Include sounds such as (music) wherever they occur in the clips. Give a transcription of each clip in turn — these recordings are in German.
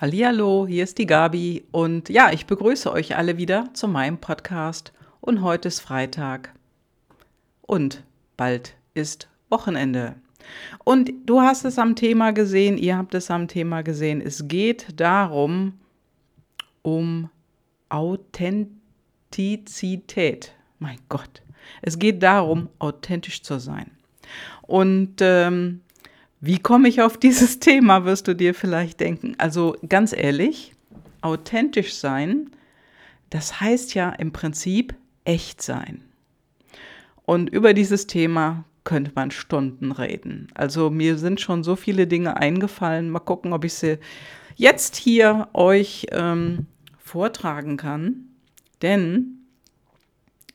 Hallihallo, hier ist die Gabi und ja, ich begrüße euch alle wieder zu meinem Podcast und heute ist Freitag und bald ist Wochenende. Und du hast es am Thema gesehen, ihr habt es am Thema gesehen, es geht darum, um Authentizität. Mein Gott, es geht darum, authentisch zu sein. Und ähm, wie komme ich auf dieses (laughs) Thema, wirst du dir vielleicht denken. Also ganz ehrlich, authentisch sein, das heißt ja im Prinzip echt sein. Und über dieses Thema könnte man Stunden reden. Also mir sind schon so viele Dinge eingefallen. Mal gucken, ob ich sie jetzt hier euch ähm, vortragen kann. Denn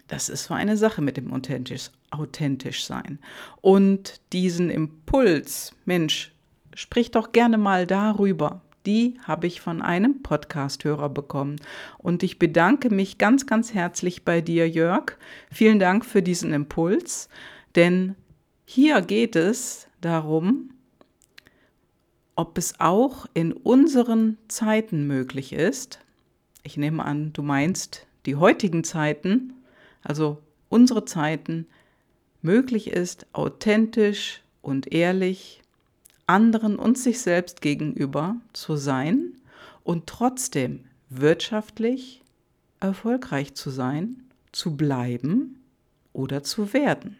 das ist so eine Sache mit dem authentisch, authentisch sein. Und diesen Impuls, Mensch, sprich doch gerne mal darüber. Die habe ich von einem Podcasthörer bekommen. Und ich bedanke mich ganz, ganz herzlich bei dir, Jörg. Vielen Dank für diesen Impuls. Denn hier geht es darum, ob es auch in unseren Zeiten möglich ist. Ich nehme an, du meinst die heutigen Zeiten, also unsere Zeiten, möglich ist, authentisch und ehrlich anderen und sich selbst gegenüber zu sein und trotzdem wirtschaftlich erfolgreich zu sein, zu bleiben oder zu werden.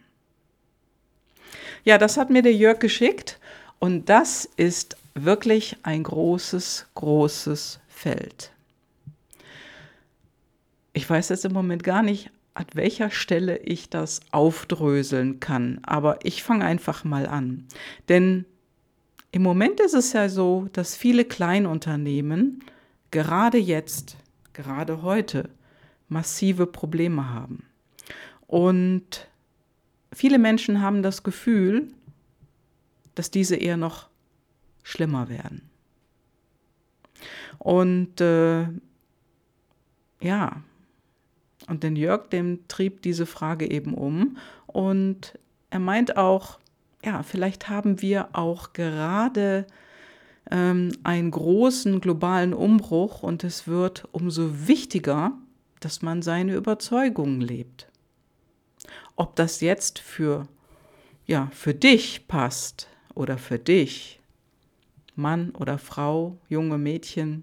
Ja, das hat mir der Jörg geschickt und das ist wirklich ein großes, großes Feld. Ich weiß jetzt im Moment gar nicht, an welcher Stelle ich das aufdröseln kann. Aber ich fange einfach mal an. Denn im Moment ist es ja so, dass viele Kleinunternehmen gerade jetzt, gerade heute, massive Probleme haben. Und viele Menschen haben das Gefühl, dass diese eher noch schlimmer werden. Und äh, ja, und den Jörg, dem trieb diese Frage eben um. Und er meint auch, ja, vielleicht haben wir auch gerade ähm, einen großen globalen Umbruch und es wird umso wichtiger, dass man seine Überzeugungen lebt. Ob das jetzt für, ja, für dich passt oder für dich, Mann oder Frau, junge Mädchen,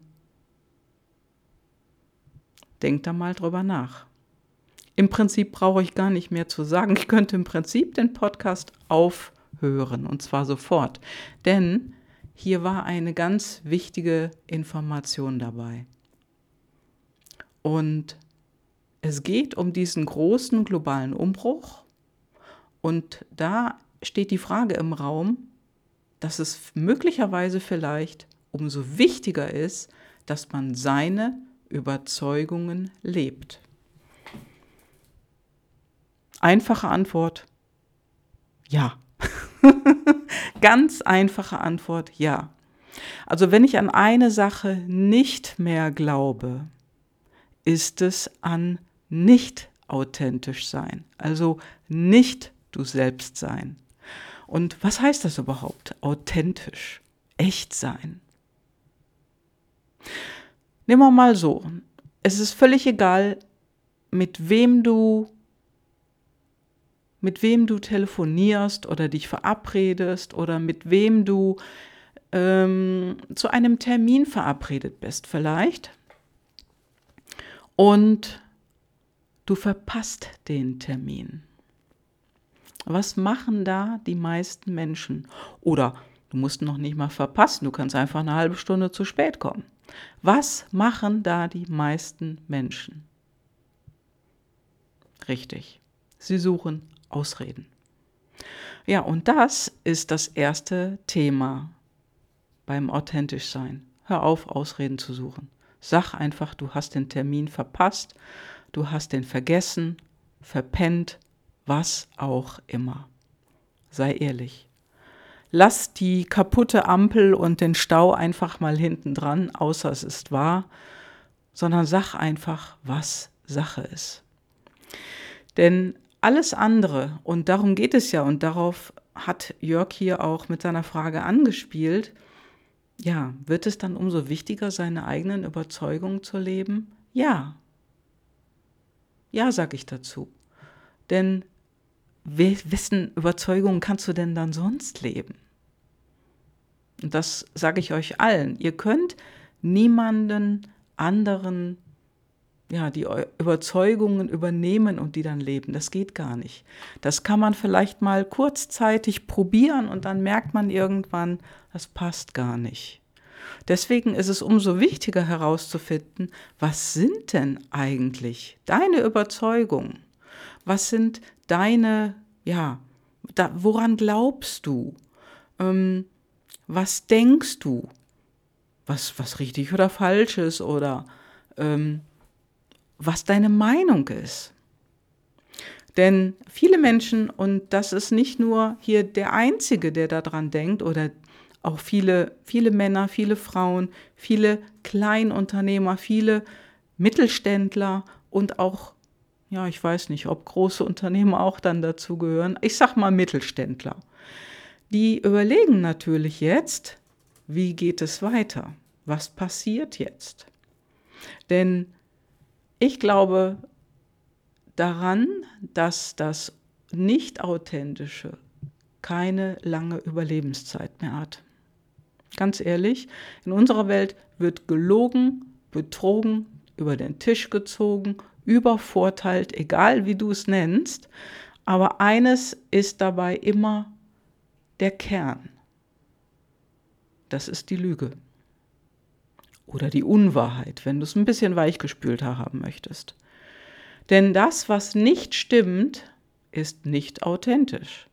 denk da mal drüber nach. Im Prinzip brauche ich gar nicht mehr zu sagen. Ich könnte im Prinzip den Podcast aufhören und zwar sofort. Denn hier war eine ganz wichtige Information dabei. Und es geht um diesen großen globalen Umbruch. Und da steht die Frage im Raum, dass es möglicherweise vielleicht umso wichtiger ist, dass man seine Überzeugungen lebt. Einfache Antwort, ja. (laughs) Ganz einfache Antwort, ja. Also wenn ich an eine Sache nicht mehr glaube, ist es an nicht authentisch sein, also nicht du selbst sein. Und was heißt das überhaupt? Authentisch, echt sein. Nehmen wir mal so, es ist völlig egal, mit wem du mit wem du telefonierst oder dich verabredest oder mit wem du ähm, zu einem Termin verabredet bist vielleicht. Und du verpasst den Termin. Was machen da die meisten Menschen? Oder du musst noch nicht mal verpassen, du kannst einfach eine halbe Stunde zu spät kommen. Was machen da die meisten Menschen? Richtig, sie suchen Ausreden. Ja, und das ist das erste Thema beim authentisch sein. Hör auf, Ausreden zu suchen. Sag einfach, du hast den Termin verpasst, du hast den vergessen, verpennt, was auch immer. Sei ehrlich. Lass die kaputte Ampel und den Stau einfach mal hinten dran, außer es ist wahr, sondern sag einfach, was Sache ist. Denn alles andere, und darum geht es ja, und darauf hat Jörg hier auch mit seiner Frage angespielt, ja, wird es dann umso wichtiger, seine eigenen Überzeugungen zu leben? Ja. Ja, sage ich dazu. Denn wessen Überzeugungen kannst du denn dann sonst leben? Und das sage ich euch allen. Ihr könnt niemanden anderen ja, die Überzeugungen übernehmen und die dann leben. Das geht gar nicht. Das kann man vielleicht mal kurzzeitig probieren und dann merkt man irgendwann, das passt gar nicht. Deswegen ist es umso wichtiger herauszufinden, was sind denn eigentlich deine Überzeugungen? Was sind deine, ja, da, woran glaubst du? Ähm, was denkst du? Was, was richtig oder falsch ist oder ähm, was deine Meinung ist. Denn viele Menschen, und das ist nicht nur hier der Einzige, der daran denkt, oder auch viele, viele Männer, viele Frauen, viele Kleinunternehmer, viele Mittelständler und auch, ja, ich weiß nicht, ob große Unternehmer auch dann dazu gehören. Ich sag mal Mittelständler. Die überlegen natürlich jetzt, wie geht es weiter? Was passiert jetzt? Denn ich glaube daran, dass das Nicht-Authentische keine lange Überlebenszeit mehr hat. Ganz ehrlich, in unserer Welt wird gelogen, betrogen, über den Tisch gezogen, übervorteilt, egal wie du es nennst. Aber eines ist dabei immer der Kern. Das ist die Lüge oder die Unwahrheit, wenn du es ein bisschen weichgespülter haben möchtest. Denn das, was nicht stimmt, ist nicht authentisch.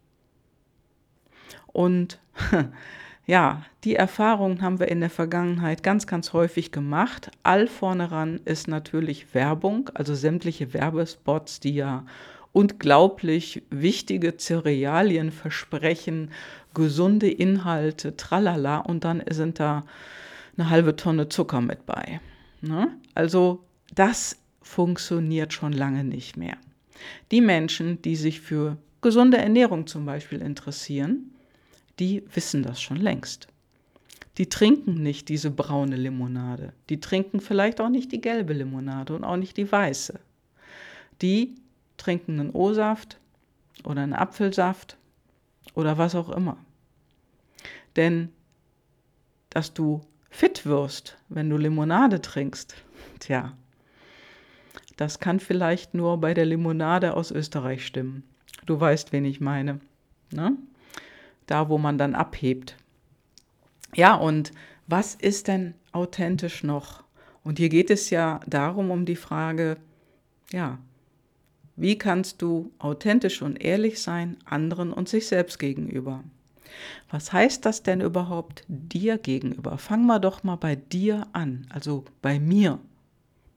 Und (laughs) ja, die Erfahrungen haben wir in der Vergangenheit ganz, ganz häufig gemacht. All vorne ran ist natürlich Werbung, also sämtliche Werbespots, die ja unglaublich wichtige Cerealien versprechen, gesunde Inhalte, tralala, und dann sind da eine halbe Tonne Zucker mit bei. Ne? Also das funktioniert schon lange nicht mehr. Die Menschen, die sich für gesunde Ernährung zum Beispiel interessieren, die wissen das schon längst. Die trinken nicht diese braune Limonade. Die trinken vielleicht auch nicht die gelbe Limonade und auch nicht die weiße. Die trinken einen O-Saft oder einen Apfelsaft oder was auch immer. Denn dass du fit wirst, wenn du Limonade trinkst. Tja, das kann vielleicht nur bei der Limonade aus Österreich stimmen. Du weißt, wen ich meine. Ne? Da, wo man dann abhebt. Ja, und was ist denn authentisch noch? Und hier geht es ja darum, um die Frage, ja, wie kannst du authentisch und ehrlich sein anderen und sich selbst gegenüber? Was heißt das denn überhaupt dir gegenüber? Fang mal doch mal bei dir an, also bei mir,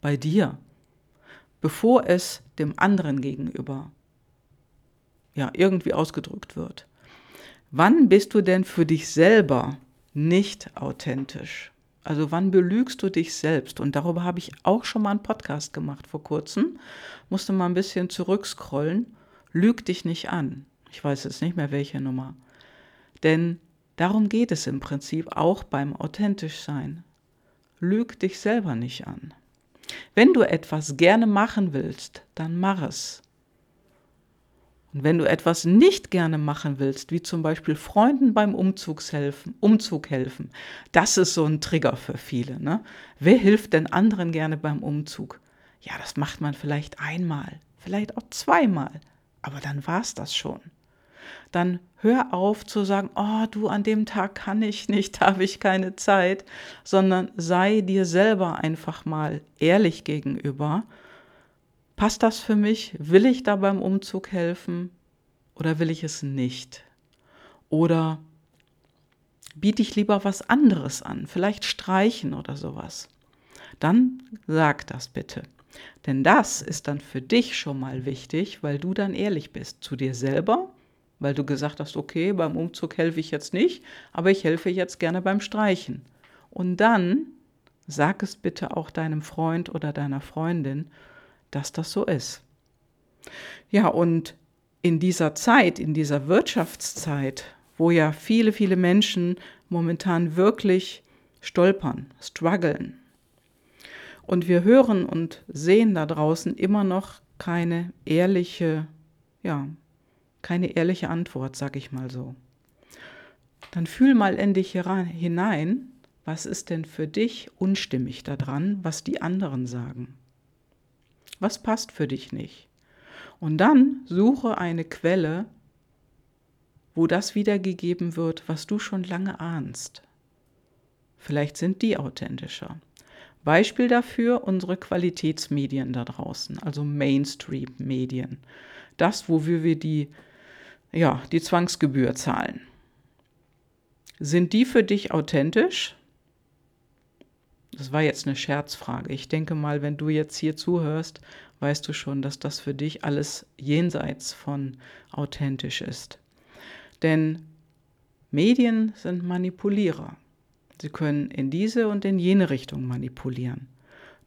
bei dir, bevor es dem anderen gegenüber ja irgendwie ausgedrückt wird. Wann bist du denn für dich selber nicht authentisch? Also wann belügst du dich selbst? Und darüber habe ich auch schon mal einen Podcast gemacht vor kurzem. Musste mal ein bisschen zurückscrollen. Lüg dich nicht an. Ich weiß jetzt nicht mehr welche Nummer. Denn darum geht es im Prinzip auch beim authentisch sein. Lüg dich selber nicht an. Wenn du etwas gerne machen willst, dann mach es. Und wenn du etwas nicht gerne machen willst, wie zum Beispiel Freunden beim helfen, Umzug helfen, das ist so ein Trigger für viele. Ne? Wer hilft denn anderen gerne beim Umzug? Ja, das macht man vielleicht einmal, vielleicht auch zweimal, aber dann war es das schon dann hör auf zu sagen, oh du, an dem Tag kann ich nicht, (laughs) habe ich keine Zeit, sondern sei dir selber einfach mal ehrlich gegenüber. Passt das für mich? Will ich da beim Umzug helfen oder will ich es nicht? Oder biete ich lieber was anderes an, vielleicht streichen oder sowas? Dann sag das bitte. Denn das ist dann für dich schon mal wichtig, weil du dann ehrlich bist zu dir selber weil du gesagt hast, okay, beim Umzug helfe ich jetzt nicht, aber ich helfe jetzt gerne beim Streichen. Und dann sag es bitte auch deinem Freund oder deiner Freundin, dass das so ist. Ja, und in dieser Zeit, in dieser Wirtschaftszeit, wo ja viele, viele Menschen momentan wirklich stolpern, strugglen. Und wir hören und sehen da draußen immer noch keine ehrliche, ja, keine ehrliche Antwort, sag ich mal so. Dann fühl mal in dich hinein, was ist denn für dich unstimmig daran, was die anderen sagen? Was passt für dich nicht? Und dann suche eine Quelle, wo das wiedergegeben wird, was du schon lange ahnst. Vielleicht sind die authentischer. Beispiel dafür unsere Qualitätsmedien da draußen, also Mainstream-Medien. Das, wofür wir die, ja, die Zwangsgebühr zahlen. Sind die für dich authentisch? Das war jetzt eine Scherzfrage. Ich denke mal, wenn du jetzt hier zuhörst, weißt du schon, dass das für dich alles jenseits von authentisch ist. Denn Medien sind Manipulierer. Sie können in diese und in jene Richtung manipulieren.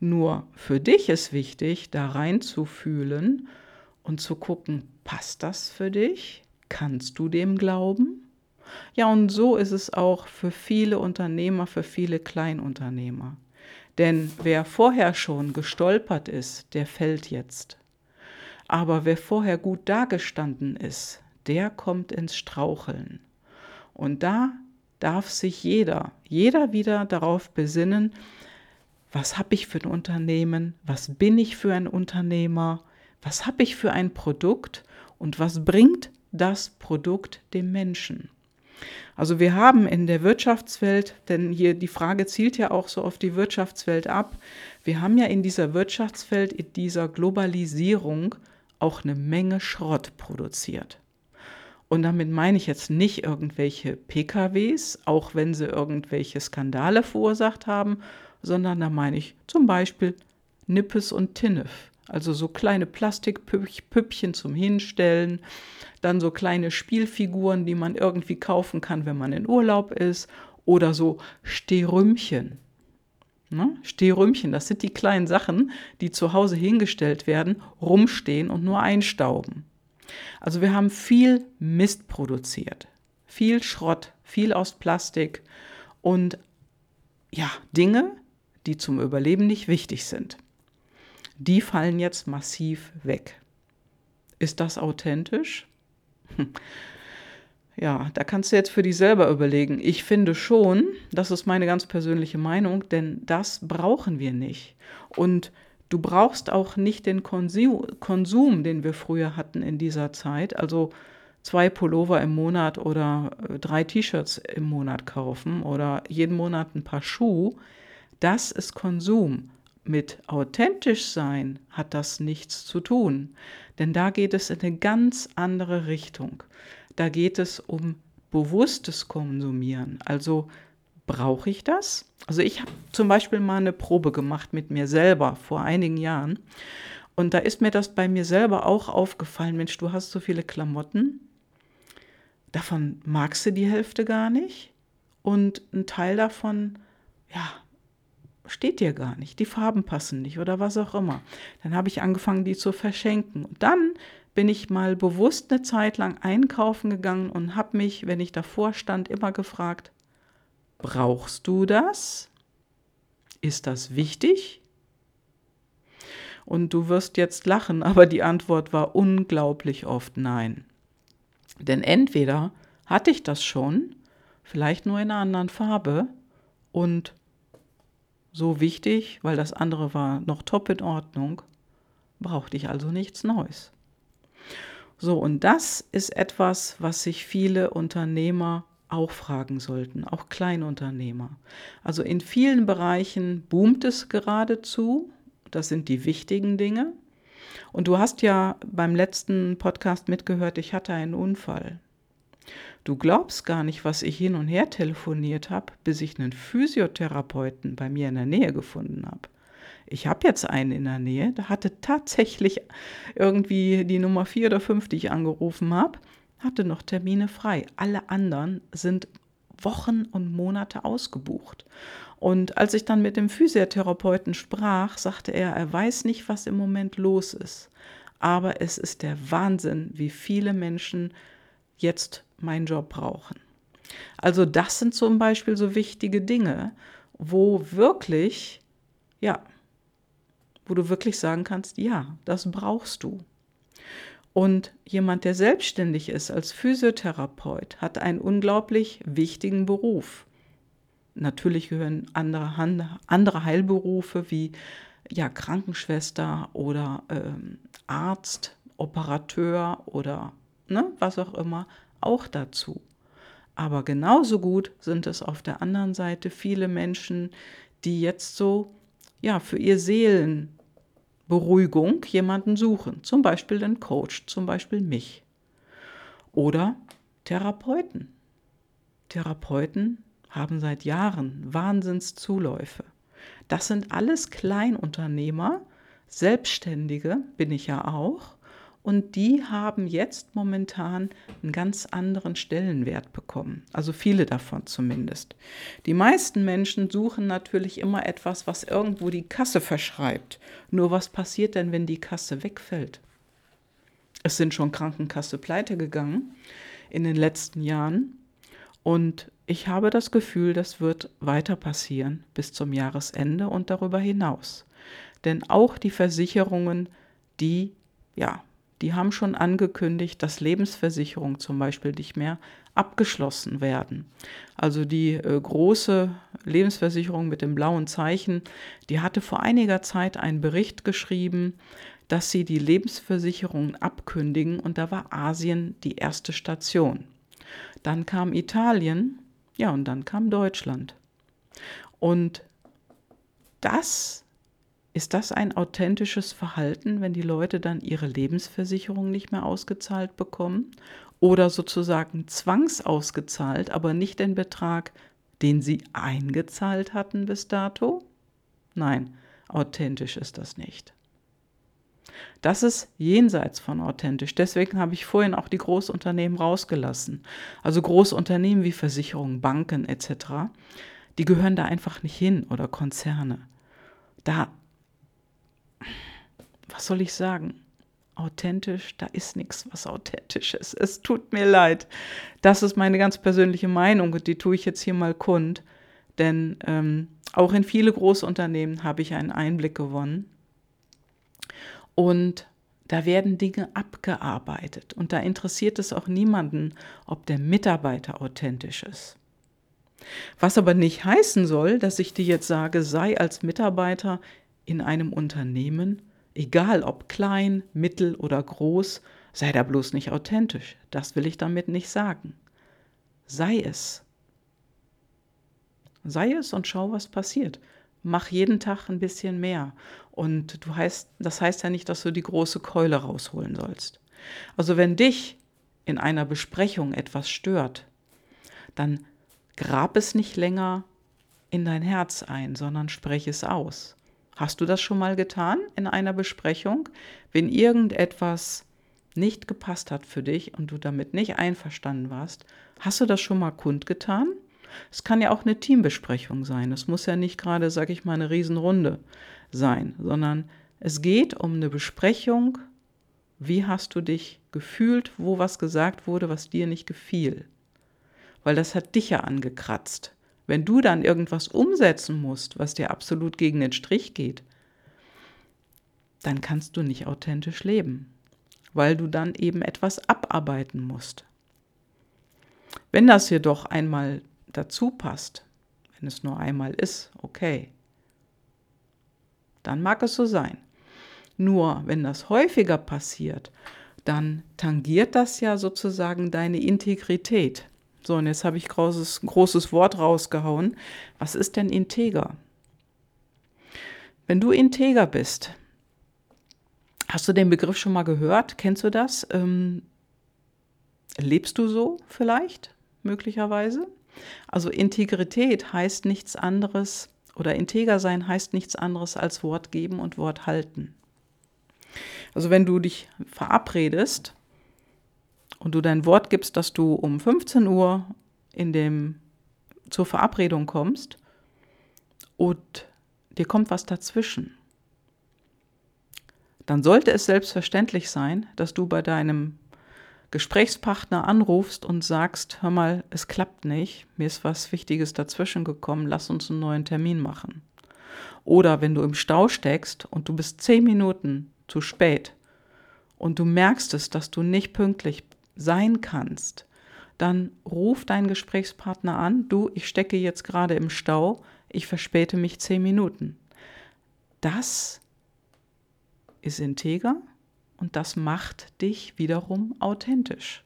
Nur für dich ist wichtig, da reinzufühlen und zu gucken, passt das für dich? Kannst du dem glauben? Ja, und so ist es auch für viele Unternehmer, für viele Kleinunternehmer. Denn wer vorher schon gestolpert ist, der fällt jetzt. Aber wer vorher gut dagestanden ist, der kommt ins Straucheln. Und da darf sich jeder, jeder wieder darauf besinnen, was habe ich für ein Unternehmen, was bin ich für ein Unternehmer, was habe ich für ein Produkt und was bringt das Produkt dem Menschen. Also wir haben in der Wirtschaftswelt, denn hier die Frage zielt ja auch so auf die Wirtschaftswelt ab, wir haben ja in dieser Wirtschaftswelt, in dieser Globalisierung auch eine Menge Schrott produziert. Und damit meine ich jetzt nicht irgendwelche PKWs, auch wenn sie irgendwelche Skandale verursacht haben, sondern da meine ich zum Beispiel Nippes und Tinnef. Also so kleine Plastikpüppchen zum Hinstellen, dann so kleine Spielfiguren, die man irgendwie kaufen kann, wenn man in Urlaub ist, oder so Stehrümchen. Ne? Stehrümchen, das sind die kleinen Sachen, die zu Hause hingestellt werden, rumstehen und nur einstauben. Also wir haben viel Mist produziert, viel Schrott, viel aus Plastik und ja, Dinge, die zum Überleben nicht wichtig sind. Die fallen jetzt massiv weg. Ist das authentisch? Hm. Ja, da kannst du jetzt für dich selber überlegen. Ich finde schon, das ist meine ganz persönliche Meinung, denn das brauchen wir nicht. Und Du brauchst auch nicht den Konsum, den wir früher hatten in dieser Zeit, also zwei Pullover im Monat oder äh, drei T-Shirts im Monat kaufen oder jeden Monat ein paar Schuhe. Das ist Konsum. Mit authentisch sein hat das nichts zu tun, denn da geht es in eine ganz andere Richtung. Da geht es um bewusstes Konsumieren, also brauche ich das? Also ich habe zum Beispiel mal eine Probe gemacht mit mir selber vor einigen Jahren. Und da ist mir das bei mir selber auch aufgefallen, Mensch, du hast so viele Klamotten, davon magst du die Hälfte gar nicht. Und ein Teil davon, ja, steht dir gar nicht. Die Farben passen nicht oder was auch immer. Dann habe ich angefangen, die zu verschenken. Und dann bin ich mal bewusst eine Zeit lang einkaufen gegangen und habe mich, wenn ich davor stand, immer gefragt, Brauchst du das? Ist das wichtig? Und du wirst jetzt lachen, aber die Antwort war unglaublich oft nein. Denn entweder hatte ich das schon, vielleicht nur in einer anderen Farbe und so wichtig, weil das andere war noch top in Ordnung, brauchte ich also nichts Neues. So, und das ist etwas, was sich viele Unternehmer auch fragen sollten, auch Kleinunternehmer. Also in vielen Bereichen boomt es geradezu. Das sind die wichtigen Dinge. Und du hast ja beim letzten Podcast mitgehört, ich hatte einen Unfall. Du glaubst gar nicht, was ich hin und her telefoniert habe, bis ich einen Physiotherapeuten bei mir in der Nähe gefunden habe. Ich habe jetzt einen in der Nähe, der hatte tatsächlich irgendwie die Nummer vier oder fünf, die ich angerufen habe hatte noch Termine frei. Alle anderen sind Wochen und Monate ausgebucht. Und als ich dann mit dem Physiotherapeuten sprach, sagte er, er weiß nicht, was im Moment los ist. Aber es ist der Wahnsinn, wie viele Menschen jetzt meinen Job brauchen. Also das sind zum Beispiel so wichtige Dinge. wo wirklich, ja, wo du wirklich sagen kannst, ja, das brauchst du. Und jemand, der selbstständig ist als Physiotherapeut, hat einen unglaublich wichtigen Beruf. Natürlich gehören andere, andere Heilberufe wie ja, Krankenschwester oder ähm, Arzt, Operateur oder ne, was auch immer auch dazu. Aber genauso gut sind es auf der anderen Seite viele Menschen, die jetzt so ja für ihr Seelenberuhigung jemanden suchen, zum Beispiel den Coach, zum Beispiel mich. Oder Therapeuten. Therapeuten haben seit Jahren Wahnsinnszuläufe. Das sind alles Kleinunternehmer, Selbstständige bin ich ja auch. Und die haben jetzt momentan einen ganz anderen Stellenwert bekommen. Also viele davon zumindest. Die meisten Menschen suchen natürlich immer etwas, was irgendwo die Kasse verschreibt. Nur was passiert denn, wenn die Kasse wegfällt? Es sind schon Krankenkasse pleite gegangen in den letzten Jahren. Und ich habe das Gefühl, das wird weiter passieren bis zum Jahresende und darüber hinaus. Denn auch die Versicherungen, die, ja, die haben schon angekündigt, dass Lebensversicherungen zum Beispiel nicht mehr abgeschlossen werden. Also die äh, große Lebensversicherung mit dem blauen Zeichen, die hatte vor einiger Zeit einen Bericht geschrieben, dass sie die Lebensversicherungen abkündigen und da war Asien die erste Station. Dann kam Italien, ja, und dann kam Deutschland. Und das ist das ein authentisches Verhalten, wenn die Leute dann ihre Lebensversicherung nicht mehr ausgezahlt bekommen oder sozusagen zwangsausgezahlt, aber nicht den Betrag, den sie eingezahlt hatten bis dato? Nein, authentisch ist das nicht. Das ist jenseits von authentisch. Deswegen habe ich vorhin auch die Großunternehmen rausgelassen. Also Großunternehmen wie Versicherungen, Banken etc., die gehören da einfach nicht hin oder Konzerne. Da, was soll ich sagen? Authentisch, da ist nichts, was authentisch ist. Es tut mir leid. Das ist meine ganz persönliche Meinung und die tue ich jetzt hier mal kund. Denn ähm, auch in viele Großunternehmen habe ich einen Einblick gewonnen. Und da werden Dinge abgearbeitet. Und da interessiert es auch niemanden, ob der Mitarbeiter authentisch ist. Was aber nicht heißen soll, dass ich dir jetzt sage, sei als Mitarbeiter in einem Unternehmen, egal ob klein, mittel oder groß, sei da bloß nicht authentisch. Das will ich damit nicht sagen. Sei es. Sei es und schau, was passiert mach jeden Tag ein bisschen mehr. Und du heißt, das heißt ja nicht, dass du die große Keule rausholen sollst. Also wenn dich in einer Besprechung etwas stört, dann grab es nicht länger in dein Herz ein, sondern sprech es aus. Hast du das schon mal getan in einer Besprechung? Wenn irgendetwas nicht gepasst hat für dich und du damit nicht einverstanden warst, hast du das schon mal kundgetan? Es kann ja auch eine Teambesprechung sein. Es muss ja nicht gerade, sag ich mal, eine Riesenrunde sein, sondern es geht um eine Besprechung. Wie hast du dich gefühlt, wo was gesagt wurde, was dir nicht gefiel? Weil das hat dich ja angekratzt. Wenn du dann irgendwas umsetzen musst, was dir absolut gegen den Strich geht, dann kannst du nicht authentisch leben, weil du dann eben etwas abarbeiten musst. Wenn das jedoch einmal dazu passt, wenn es nur einmal ist, okay, dann mag es so sein. Nur wenn das häufiger passiert, dann tangiert das ja sozusagen deine Integrität. So, und jetzt habe ich großes, großes Wort rausgehauen. Was ist denn integer? Wenn du integer bist, hast du den Begriff schon mal gehört? Kennst du das? Ähm, lebst du so vielleicht, möglicherweise? Also Integrität heißt nichts anderes oder integer sein heißt nichts anderes als Wort geben und Wort halten. Also wenn du dich verabredest und du dein Wort gibst, dass du um 15 Uhr in dem zur Verabredung kommst und dir kommt was dazwischen, dann sollte es selbstverständlich sein, dass du bei deinem Gesprächspartner anrufst und sagst, hör mal, es klappt nicht, mir ist was Wichtiges dazwischen gekommen, lass uns einen neuen Termin machen. Oder wenn du im Stau steckst und du bist zehn Minuten zu spät und du merkst es, dass du nicht pünktlich sein kannst, dann ruf deinen Gesprächspartner an, du, ich stecke jetzt gerade im Stau, ich verspäte mich zehn Minuten. Das ist integer und das macht dich wiederum authentisch.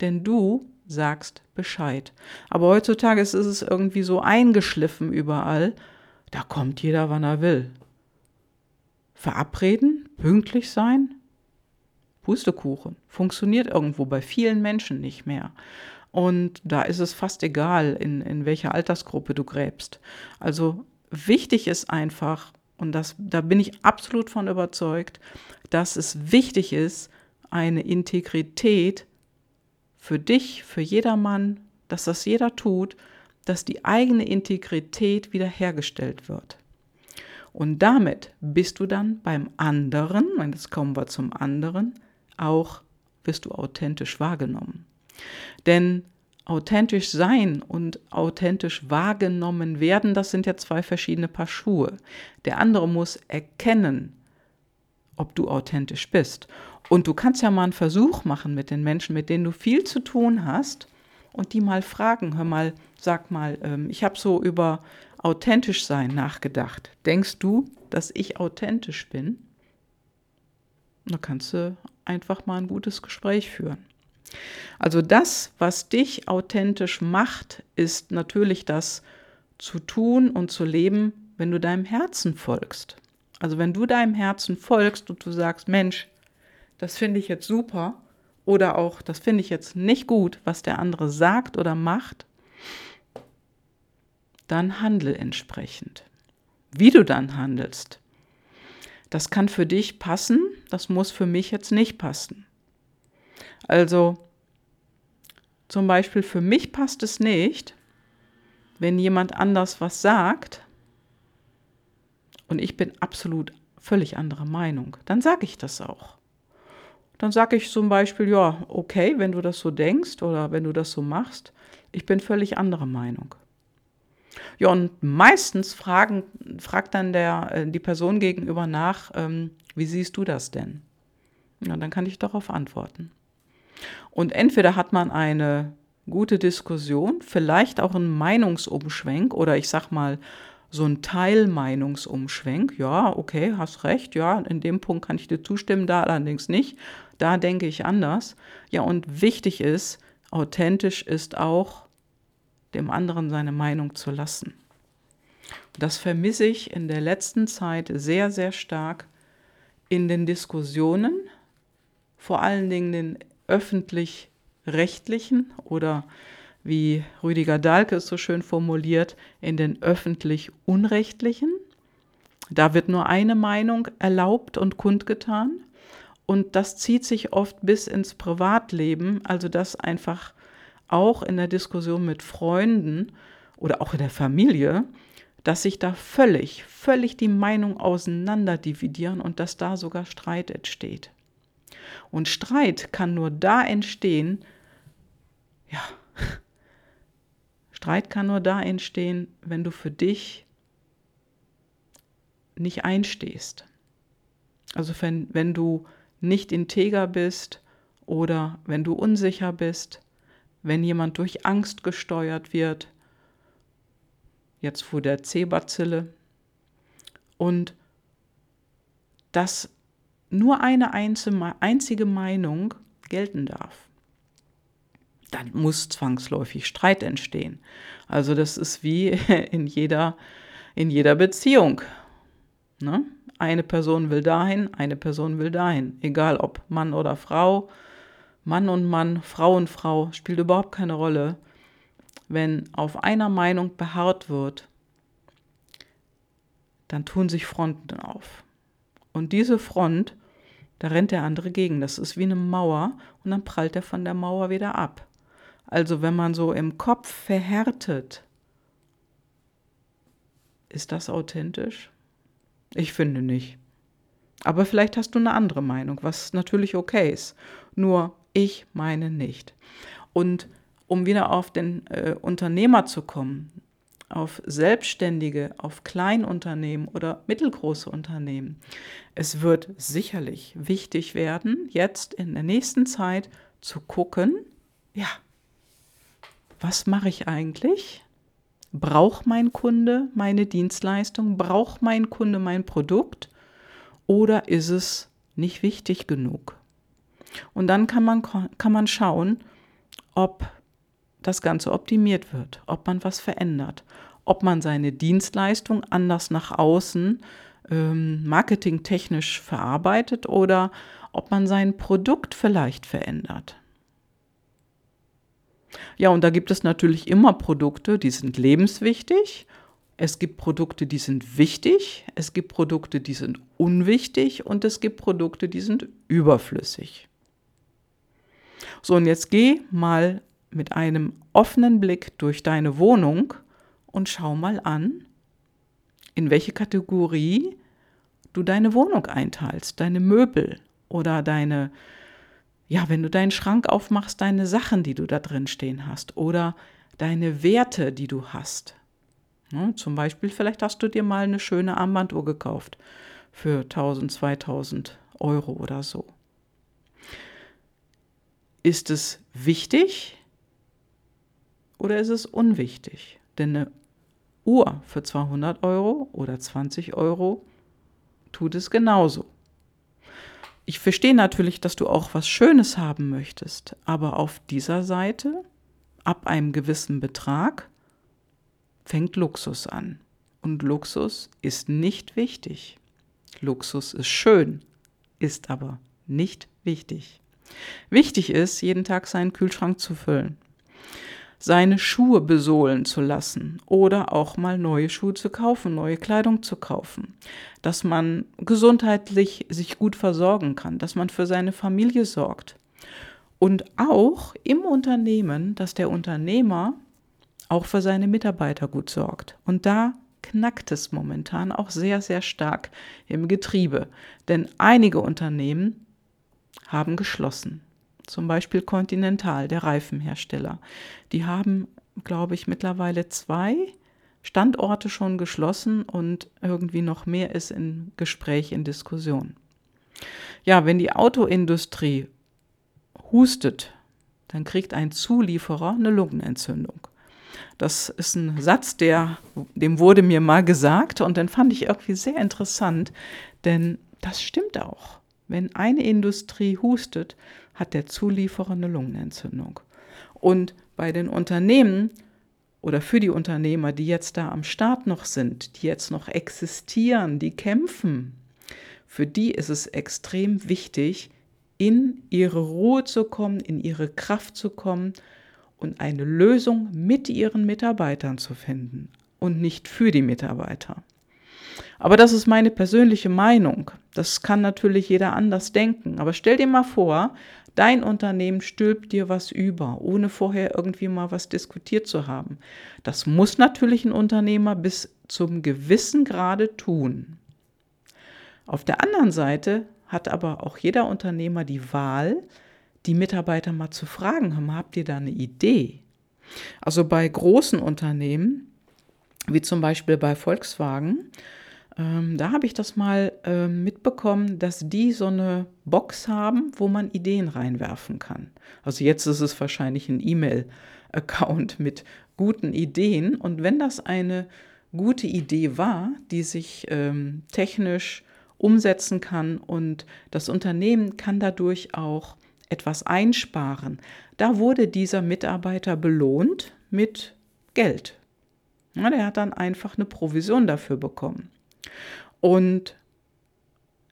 Denn du sagst Bescheid. Aber heutzutage ist es irgendwie so eingeschliffen überall, da kommt jeder, wann er will. Verabreden, pünktlich sein, Pustekuchen, funktioniert irgendwo bei vielen Menschen nicht mehr. Und da ist es fast egal, in, in welcher Altersgruppe du gräbst. Also wichtig ist einfach, und das, da bin ich absolut von überzeugt, dass es wichtig ist, eine Integrität für dich, für jedermann, dass das jeder tut, dass die eigene Integrität wiederhergestellt wird. Und damit bist du dann beim anderen, und jetzt kommen wir zum anderen, auch wirst du authentisch wahrgenommen. Denn authentisch sein und authentisch wahrgenommen werden, das sind ja zwei verschiedene Paar Schuhe. Der andere muss erkennen, ob du authentisch bist. Und du kannst ja mal einen Versuch machen mit den Menschen, mit denen du viel zu tun hast und die mal fragen, hör mal, sag mal, ähm, ich habe so über authentisch sein nachgedacht. Denkst du, dass ich authentisch bin? Da kannst du einfach mal ein gutes Gespräch führen. Also das, was dich authentisch macht, ist natürlich das zu tun und zu leben, wenn du deinem Herzen folgst. Also wenn du deinem Herzen folgst und du sagst, Mensch, das finde ich jetzt super oder auch, das finde ich jetzt nicht gut, was der andere sagt oder macht, dann handle entsprechend. Wie du dann handelst, das kann für dich passen, das muss für mich jetzt nicht passen. Also zum Beispiel für mich passt es nicht, wenn jemand anders was sagt und ich bin absolut völlig anderer Meinung, dann sage ich das auch. Dann sage ich zum Beispiel, ja, okay, wenn du das so denkst oder wenn du das so machst, ich bin völlig anderer Meinung. Ja, und meistens fragen, fragt dann der, äh, die Person gegenüber nach, ähm, wie siehst du das denn? Ja, dann kann ich darauf antworten. Und entweder hat man eine gute Diskussion, vielleicht auch einen Meinungsumschwenk oder ich sag mal so ein Teilmeinungsumschwenk. Ja, okay, hast recht, ja, in dem Punkt kann ich dir zustimmen, da allerdings nicht. Da denke ich anders. Ja, und wichtig ist, authentisch ist auch, dem anderen seine Meinung zu lassen. Das vermisse ich in der letzten Zeit sehr, sehr stark in den Diskussionen, vor allen Dingen den öffentlich-rechtlichen oder wie Rüdiger Dahlke es so schön formuliert, in den öffentlich-unrechtlichen. Da wird nur eine Meinung erlaubt und kundgetan. Und das zieht sich oft bis ins Privatleben, also dass einfach auch in der Diskussion mit Freunden oder auch in der Familie, dass sich da völlig, völlig die Meinung auseinander dividieren und dass da sogar Streit entsteht. Und Streit kann nur da entstehen, ja, (laughs) Streit kann nur da entstehen, wenn du für dich nicht einstehst. Also wenn, wenn du nicht integer bist oder wenn du unsicher bist, wenn jemand durch Angst gesteuert wird, jetzt vor der C-Bazille, und dass nur eine einzige Meinung gelten darf. Dann muss zwangsläufig Streit entstehen. Also das ist wie (laughs) in jeder, in jeder Beziehung. Ne? Eine Person will dahin, eine Person will dahin. Egal ob Mann oder Frau, Mann und Mann, Frau und Frau, spielt überhaupt keine Rolle. Wenn auf einer Meinung beharrt wird, dann tun sich Fronten auf. Und diese Front, da rennt der andere gegen. Das ist wie eine Mauer und dann prallt er von der Mauer wieder ab. Also wenn man so im Kopf verhärtet, ist das authentisch? Ich finde nicht. Aber vielleicht hast du eine andere Meinung, was natürlich okay ist. Nur Ich meine nicht. Und um wieder auf den äh, Unternehmer zu kommen, auf Selbstständige, auf Kleinunternehmen oder mittelgroße Unternehmen. Es wird sicherlich wichtig werden, jetzt in der nächsten Zeit zu gucken, ja, was mache ich eigentlich? Braucht mein Kunde meine Dienstleistung? Braucht mein Kunde mein Produkt? Oder ist es nicht wichtig genug? Und dann kann man, kann man schauen, ob das Ganze optimiert wird, ob man was verändert, ob man seine Dienstleistung anders nach außen ähm, marketingtechnisch verarbeitet oder ob man sein Produkt vielleicht verändert. Ja, und da gibt es natürlich immer Produkte, die sind lebenswichtig. Es gibt Produkte, die sind wichtig. Es gibt Produkte, die sind unwichtig. Und es gibt Produkte, die sind überflüssig. So, und jetzt geh mal mit einem offenen Blick durch deine Wohnung und schau mal an, in welche Kategorie du deine Wohnung einteilst, deine Möbel oder deine, ja, wenn du deinen Schrank aufmachst, deine Sachen, die du da drin stehen hast oder deine Werte, die du hast. Ja, zum Beispiel, vielleicht hast du dir mal eine schöne Armbanduhr gekauft für 1000, 2000 Euro oder so. Ist es wichtig oder ist es unwichtig? Denn eine Uhr für 200 Euro oder 20 Euro tut es genauso. Ich verstehe natürlich, dass du auch was Schönes haben möchtest, aber auf dieser Seite, ab einem gewissen Betrag, fängt Luxus an. Und Luxus ist nicht wichtig. Luxus ist schön, ist aber nicht wichtig. Wichtig ist, jeden Tag seinen Kühlschrank zu füllen, seine Schuhe besohlen zu lassen oder auch mal neue Schuhe zu kaufen, neue Kleidung zu kaufen, dass man gesundheitlich sich gut versorgen kann, dass man für seine Familie sorgt. Und auch im Unternehmen, dass der Unternehmer auch für seine Mitarbeiter gut sorgt. Und da knackt es momentan auch sehr, sehr stark im Getriebe. Denn einige Unternehmen haben geschlossen. Zum Beispiel Continental, der Reifenhersteller. Die haben, glaube ich, mittlerweile zwei Standorte schon geschlossen und irgendwie noch mehr ist in Gespräch, in Diskussion. Ja, wenn die Autoindustrie hustet, dann kriegt ein Zulieferer eine Lungenentzündung. Das ist ein Satz, der, dem wurde mir mal gesagt und den fand ich irgendwie sehr interessant, denn das stimmt auch. Wenn eine Industrie hustet, hat der Zulieferer eine Lungenentzündung. Und bei den Unternehmen oder für die Unternehmer, die jetzt da am Start noch sind, die jetzt noch existieren, die kämpfen, für die ist es extrem wichtig, in ihre Ruhe zu kommen, in ihre Kraft zu kommen und eine Lösung mit ihren Mitarbeitern zu finden und nicht für die Mitarbeiter. Aber das ist meine persönliche Meinung. Das kann natürlich jeder anders denken. Aber stell dir mal vor, dein Unternehmen stülpt dir was über, ohne vorher irgendwie mal was diskutiert zu haben. Das muss natürlich ein Unternehmer bis zum gewissen Grade tun. Auf der anderen Seite hat aber auch jeder Unternehmer die Wahl, die Mitarbeiter mal zu fragen, habt ihr da eine Idee? Also bei großen Unternehmen, wie zum Beispiel bei Volkswagen, ähm, da habe ich das mal äh, mitbekommen, dass die so eine Box haben, wo man Ideen reinwerfen kann. Also jetzt ist es wahrscheinlich ein E-Mail-Account mit guten Ideen. Und wenn das eine gute Idee war, die sich ähm, technisch umsetzen kann und das Unternehmen kann dadurch auch etwas einsparen, da wurde dieser Mitarbeiter belohnt mit Geld. Ja, der hat dann einfach eine Provision dafür bekommen. Und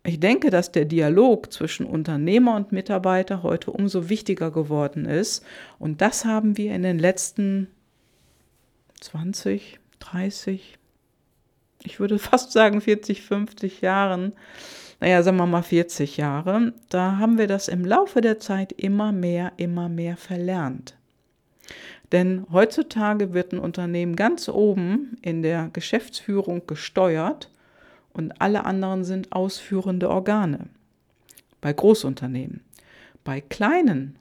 ich denke, dass der Dialog zwischen Unternehmer und Mitarbeiter heute umso wichtiger geworden ist. Und das haben wir in den letzten 20, 30, ich würde (laughs) fast sagen 40, 50 Jahren, naja, sagen wir mal 40 Jahre, da haben wir das im Laufe der Zeit immer mehr, immer mehr verlernt. Denn heutzutage wird ein Unternehmen ganz oben in der Geschäftsführung gesteuert und alle anderen sind ausführende Organe. Bei Großunternehmen. Bei kleinen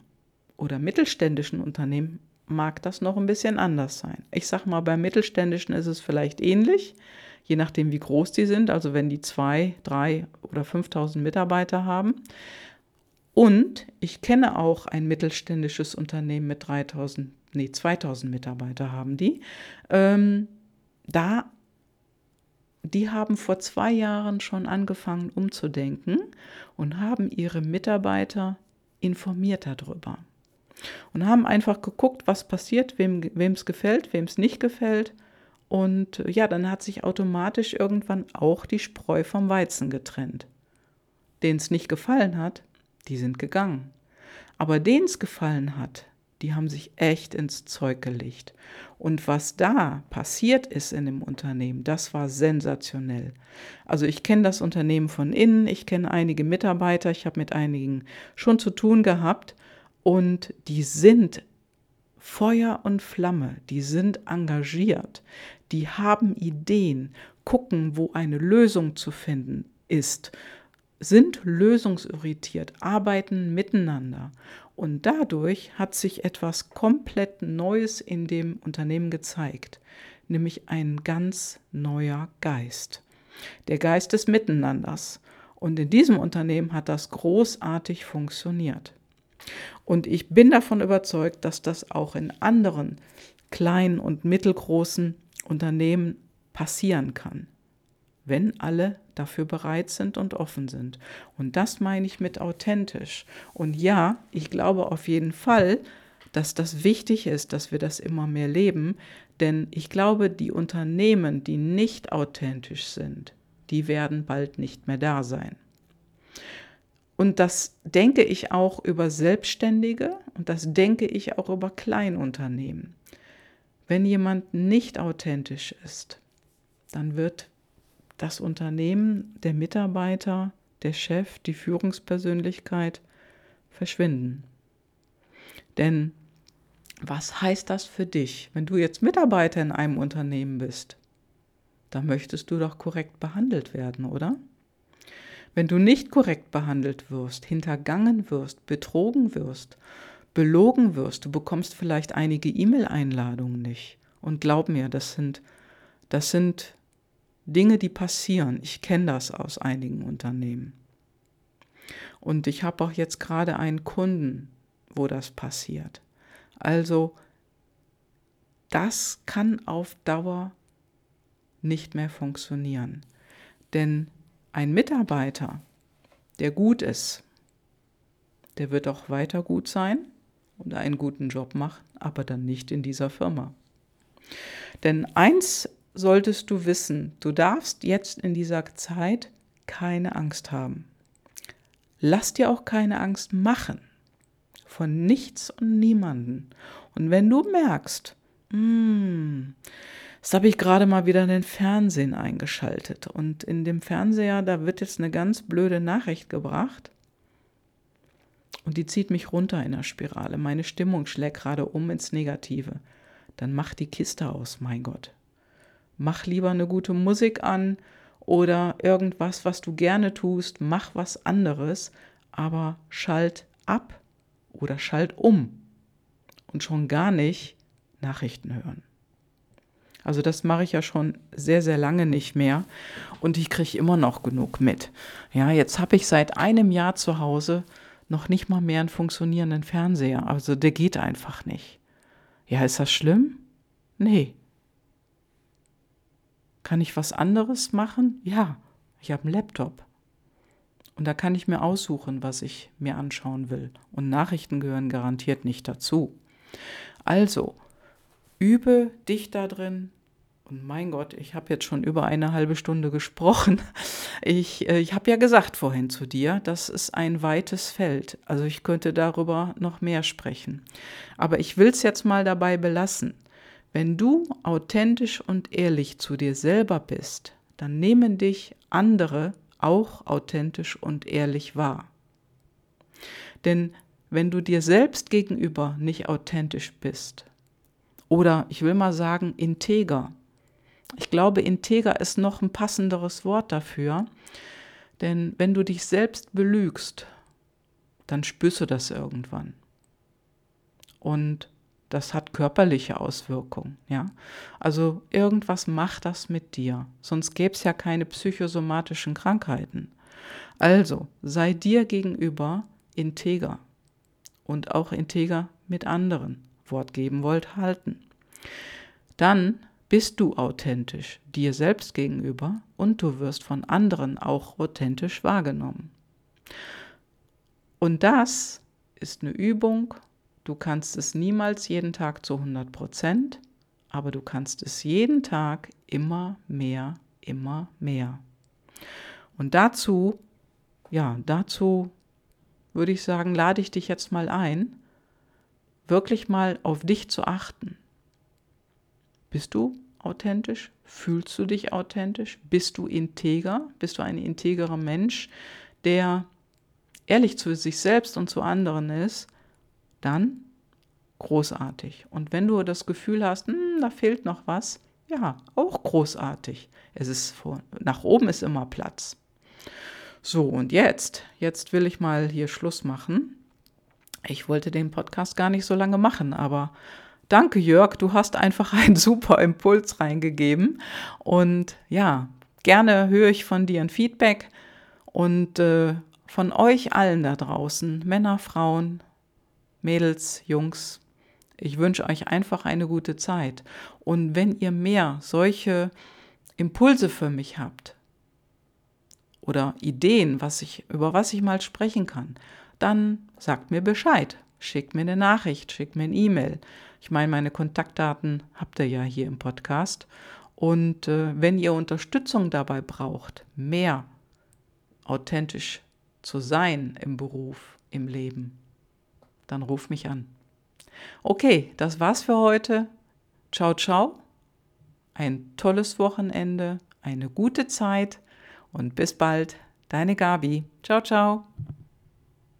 oder mittelständischen Unternehmen mag das noch ein bisschen anders sein. Ich sage mal, bei mittelständischen ist es vielleicht ähnlich, je nachdem, wie groß die sind. Also wenn die zwei, drei oder 5000 Mitarbeiter haben. Und ich kenne auch ein mittelständisches Unternehmen mit 3000, nee, 2000 Mitarbeiter haben die. Ähm, da, die haben vor zwei Jahren schon angefangen umzudenken und haben ihre Mitarbeiter informiert darüber und haben einfach geguckt, was passiert, wem es gefällt, wem es nicht gefällt. Und äh, ja, dann hat sich automatisch irgendwann auch die Spreu vom Weizen getrennt. Denen es nicht gefallen hat, die sind gegangen. Aber denen es gefallen hat, die haben sich echt ins Zeug gelegt. Und was da passiert ist in dem Unternehmen, das war sensationell. Also ich kenne das Unternehmen von innen, ich kenne einige Mitarbeiter, ich habe mit einigen schon zu tun gehabt und die sind Feuer und Flamme, die sind engagiert, die haben Ideen, gucken, wo eine Lösung zu finden ist, sind lösungsorientiert, arbeiten miteinander. Und dadurch hat sich etwas komplett Neues in dem Unternehmen gezeigt, nämlich ein ganz neuer Geist. Der Geist des Miteinanders. Und in diesem Unternehmen hat das großartig funktioniert. Und ich bin davon überzeugt, dass das auch in anderen kleinen und mittelgroßen Unternehmen passieren kann, wenn alle dafür bereit sind und offen sind. Und das meine ich mit authentisch. Und ja, ich glaube auf jeden Fall, dass das wichtig ist, dass wir das immer mehr leben, denn ich glaube, die Unternehmen, die nicht authentisch sind, die werden bald nicht mehr da sein. Und das denke ich auch über Selbstständige und das denke ich auch über Kleinunternehmen. Wenn jemand nicht authentisch ist, dann wird das Unternehmen, der Mitarbeiter, der Chef, die Führungspersönlichkeit verschwinden. Denn was heißt das für dich, wenn du jetzt Mitarbeiter in einem Unternehmen bist? Da möchtest du doch korrekt behandelt werden, oder? Wenn du nicht korrekt behandelt wirst, hintergangen wirst, betrogen wirst, belogen wirst, du bekommst vielleicht einige E-Mail-Einladungen nicht. Und glaub mir, das sind, das sind Dinge, die passieren. Ich kenne das aus einigen Unternehmen. Und ich habe auch jetzt gerade einen Kunden, wo das passiert. Also, das kann auf Dauer nicht mehr funktionieren. Denn ein Mitarbeiter, der gut ist, der wird auch weiter gut sein und einen guten Job machen, aber dann nicht in dieser Firma. Denn eins solltest du wissen, du darfst jetzt in dieser Zeit keine Angst haben. Lass dir auch keine Angst machen. Von nichts und niemanden. Und wenn du merkst, hm, Jetzt habe ich gerade mal wieder den Fernsehen eingeschaltet und in dem Fernseher, da wird jetzt eine ganz blöde Nachricht gebracht und die zieht mich runter in der Spirale. Meine Stimmung schlägt gerade um ins Negative. Dann mach die Kiste aus, mein Gott. Mach lieber eine gute Musik an oder irgendwas, was du gerne tust. Mach was anderes, aber schalt ab oder schalt um und schon gar nicht Nachrichten hören. Also das mache ich ja schon sehr, sehr lange nicht mehr und ich kriege immer noch genug mit. Ja, jetzt habe ich seit einem Jahr zu Hause noch nicht mal mehr einen funktionierenden Fernseher. Also der geht einfach nicht. Ja, ist das schlimm? Nee. Kann ich was anderes machen? Ja, ich habe einen Laptop. Und da kann ich mir aussuchen, was ich mir anschauen will. Und Nachrichten gehören garantiert nicht dazu. Also, übe dich da drin, und mein Gott, ich habe jetzt schon über eine halbe Stunde gesprochen. (laughs) Ich, äh, ich habe ja gesagt vorhin zu dir, das ist ein weites Feld. Also ich könnte darüber noch mehr sprechen. Aber ich will es jetzt mal dabei belassen. Wenn du authentisch und ehrlich zu dir selber bist, dann nehmen dich andere auch authentisch und ehrlich wahr. Denn wenn du dir selbst gegenüber nicht authentisch bist, oder ich will mal sagen integer, ich glaube, integer ist noch ein passenderes Wort dafür. Denn wenn du dich selbst belügst, dann spürst du das irgendwann. Und das hat körperliche Auswirkungen, ja. Also irgendwas macht das mit dir, sonst gäbe es ja keine psychosomatischen Krankheiten. Also sei dir gegenüber integer und auch integer mit anderen. Wort geben wollt, halten. Dann bist du authentisch dir selbst gegenüber und du wirst von anderen auch authentisch wahrgenommen. Und das ist eine Übung. Du kannst es niemals jeden Tag zu 100 Prozent, aber du kannst es jeden Tag immer mehr, immer mehr. Und dazu, ja, dazu würde ich sagen, lade ich dich jetzt mal ein, wirklich mal auf dich zu achten. Bist du authentisch? Fühlst du dich authentisch? Bist du integer? Bist du ein integerer Mensch, der ehrlich zu sich selbst und zu anderen ist? Dann großartig. Und wenn du das Gefühl hast, hm, da fehlt noch was, ja, auch großartig. Es ist vor, nach oben ist immer Platz. So, und jetzt, jetzt will ich mal hier Schluss machen. Ich wollte den Podcast gar nicht so lange machen, aber danke Jörg, du hast einfach einen (laughs) super Impuls reingegeben. Und ja, gerne höre ich von dir ein Feedback und äh, von euch allen da draußen, Männer, Frauen, Mädels, Jungs. Ich wünsche euch einfach eine gute Zeit. Und wenn ihr mehr solche Impulse für mich habt oder Ideen, was ich, über was ich mal sprechen kann, dann sagt mir Bescheid. Schickt mir eine Nachricht, schickt mir ein E-Mail. Ich meine, meine Kontaktdaten habt ihr ja hier im Podcast. Und äh, wenn ihr Unterstützung dabei braucht, mehr authentisch zu sein im Beruf, im Leben, dann ruf mich an. Okay, das war's für heute. Ciao, ciao. Ein tolles Wochenende, eine gute Zeit und bis bald. Deine Gabi. Ciao, ciao.